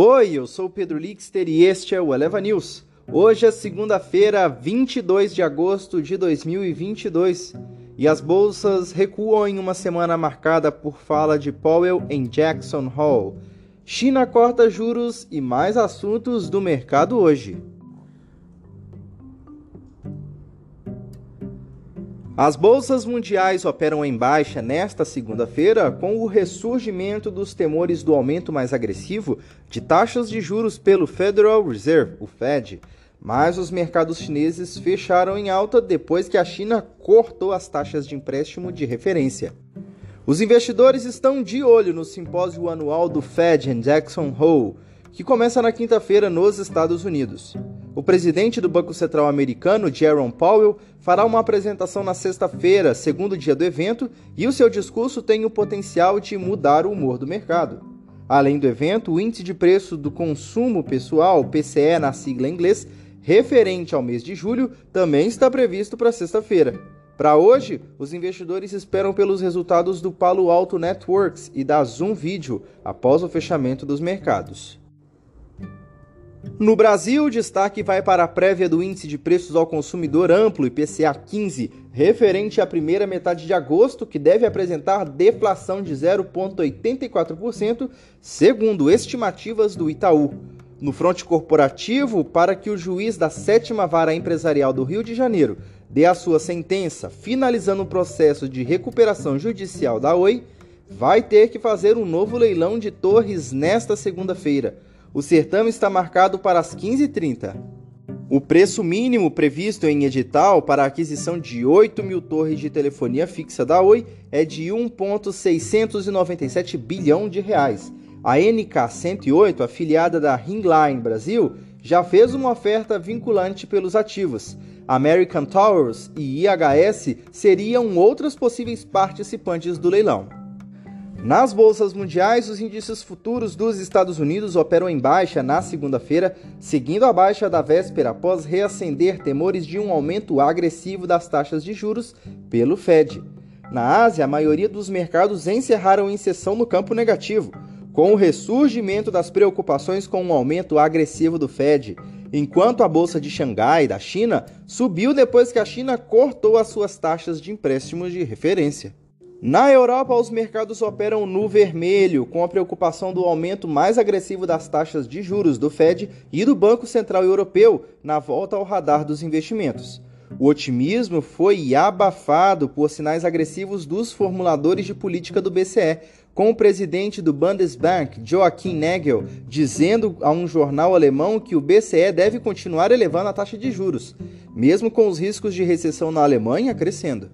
Oi, eu sou Pedro Lixter e este é o Eleva News. Hoje é segunda-feira, 22 de agosto de 2022 e as bolsas recuam em uma semana marcada por fala de Powell em Jackson Hole. China corta juros e mais assuntos do mercado hoje. As bolsas mundiais operam em baixa nesta segunda-feira com o ressurgimento dos temores do aumento mais agressivo de taxas de juros pelo Federal Reserve, o Fed. Mas os mercados chineses fecharam em alta depois que a China cortou as taxas de empréstimo de referência. Os investidores estão de olho no simpósio anual do Fed em Jackson Hole, que começa na quinta-feira nos Estados Unidos. O presidente do Banco Central americano, Jerome Powell, fará uma apresentação na sexta-feira, segundo dia do evento, e o seu discurso tem o potencial de mudar o humor do mercado. Além do evento, o índice de preço do consumo pessoal, PCE na sigla em inglês, referente ao mês de julho, também está previsto para sexta-feira. Para hoje, os investidores esperam pelos resultados do Palo Alto Networks e da Zoom Video após o fechamento dos mercados. No Brasil, o destaque vai para a prévia do Índice de Preços ao Consumidor Amplo, IPCA 15, referente à primeira metade de agosto, que deve apresentar deflação de 0,84%, segundo estimativas do Itaú. No fronte corporativo, para que o juiz da sétima vara empresarial do Rio de Janeiro dê a sua sentença, finalizando o processo de recuperação judicial da Oi, vai ter que fazer um novo leilão de torres nesta segunda-feira. O certame está marcado para as 15h30. O preço mínimo previsto em edital para a aquisição de 8 mil torres de telefonia fixa da Oi é de 1,697 bilhão de reais. A NK108, afiliada da Ringline Brasil, já fez uma oferta vinculante pelos ativos. American Towers e IHS seriam outras possíveis participantes do leilão. Nas bolsas mundiais, os índices futuros dos Estados Unidos operam em baixa na segunda-feira, seguindo a baixa da véspera após reacender temores de um aumento agressivo das taxas de juros pelo Fed. Na Ásia, a maioria dos mercados encerraram em sessão no campo negativo, com o ressurgimento das preocupações com um aumento agressivo do Fed, enquanto a bolsa de Xangai, da China, subiu depois que a China cortou as suas taxas de empréstimos de referência. Na Europa, os mercados operam no vermelho, com a preocupação do aumento mais agressivo das taxas de juros do Fed e do Banco Central Europeu na volta ao radar dos investimentos. O otimismo foi abafado por sinais agressivos dos formuladores de política do BCE, com o presidente do Bundesbank, Joachim Nagel, dizendo a um jornal alemão que o BCE deve continuar elevando a taxa de juros, mesmo com os riscos de recessão na Alemanha crescendo.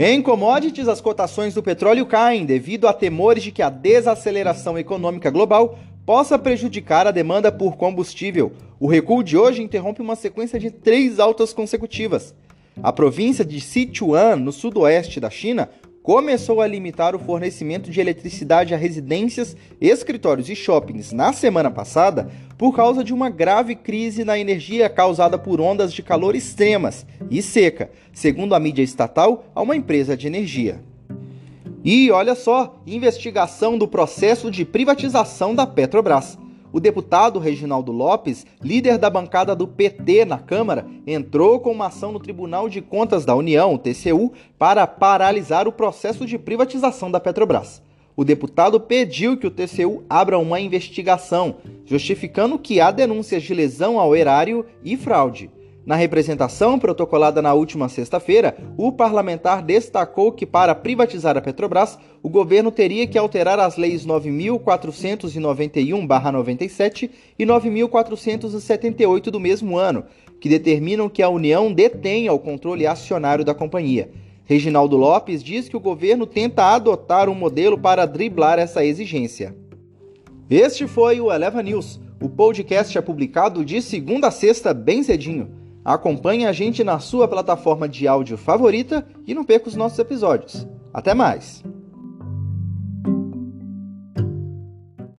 Em commodities, as cotações do petróleo caem devido a temores de que a desaceleração econômica global possa prejudicar a demanda por combustível. O recuo de hoje interrompe uma sequência de três altas consecutivas. A província de Sichuan, no sudoeste da China, começou a limitar o fornecimento de eletricidade a residências, escritórios e shoppings na semana passada por causa de uma grave crise na energia causada por ondas de calor extremas e seca, segundo a mídia estatal a uma empresa de energia. E olha só, investigação do processo de privatização da Petrobras. O deputado Reginaldo Lopes, líder da bancada do PT na Câmara, entrou com uma ação no Tribunal de Contas da União, TCU, para paralisar o processo de privatização da Petrobras. O deputado pediu que o TCU abra uma investigação, justificando que há denúncias de lesão ao erário e fraude. Na representação protocolada na última sexta-feira, o parlamentar destacou que, para privatizar a Petrobras, o governo teria que alterar as leis 9.491-97 e 9.478 do mesmo ano, que determinam que a União detenha o controle acionário da companhia. Reginaldo Lopes diz que o governo tenta adotar um modelo para driblar essa exigência. Este foi o Eleva News. O podcast é publicado de segunda a sexta, bem cedinho. Acompanhe a gente na sua plataforma de áudio favorita e não perca os nossos episódios. Até mais!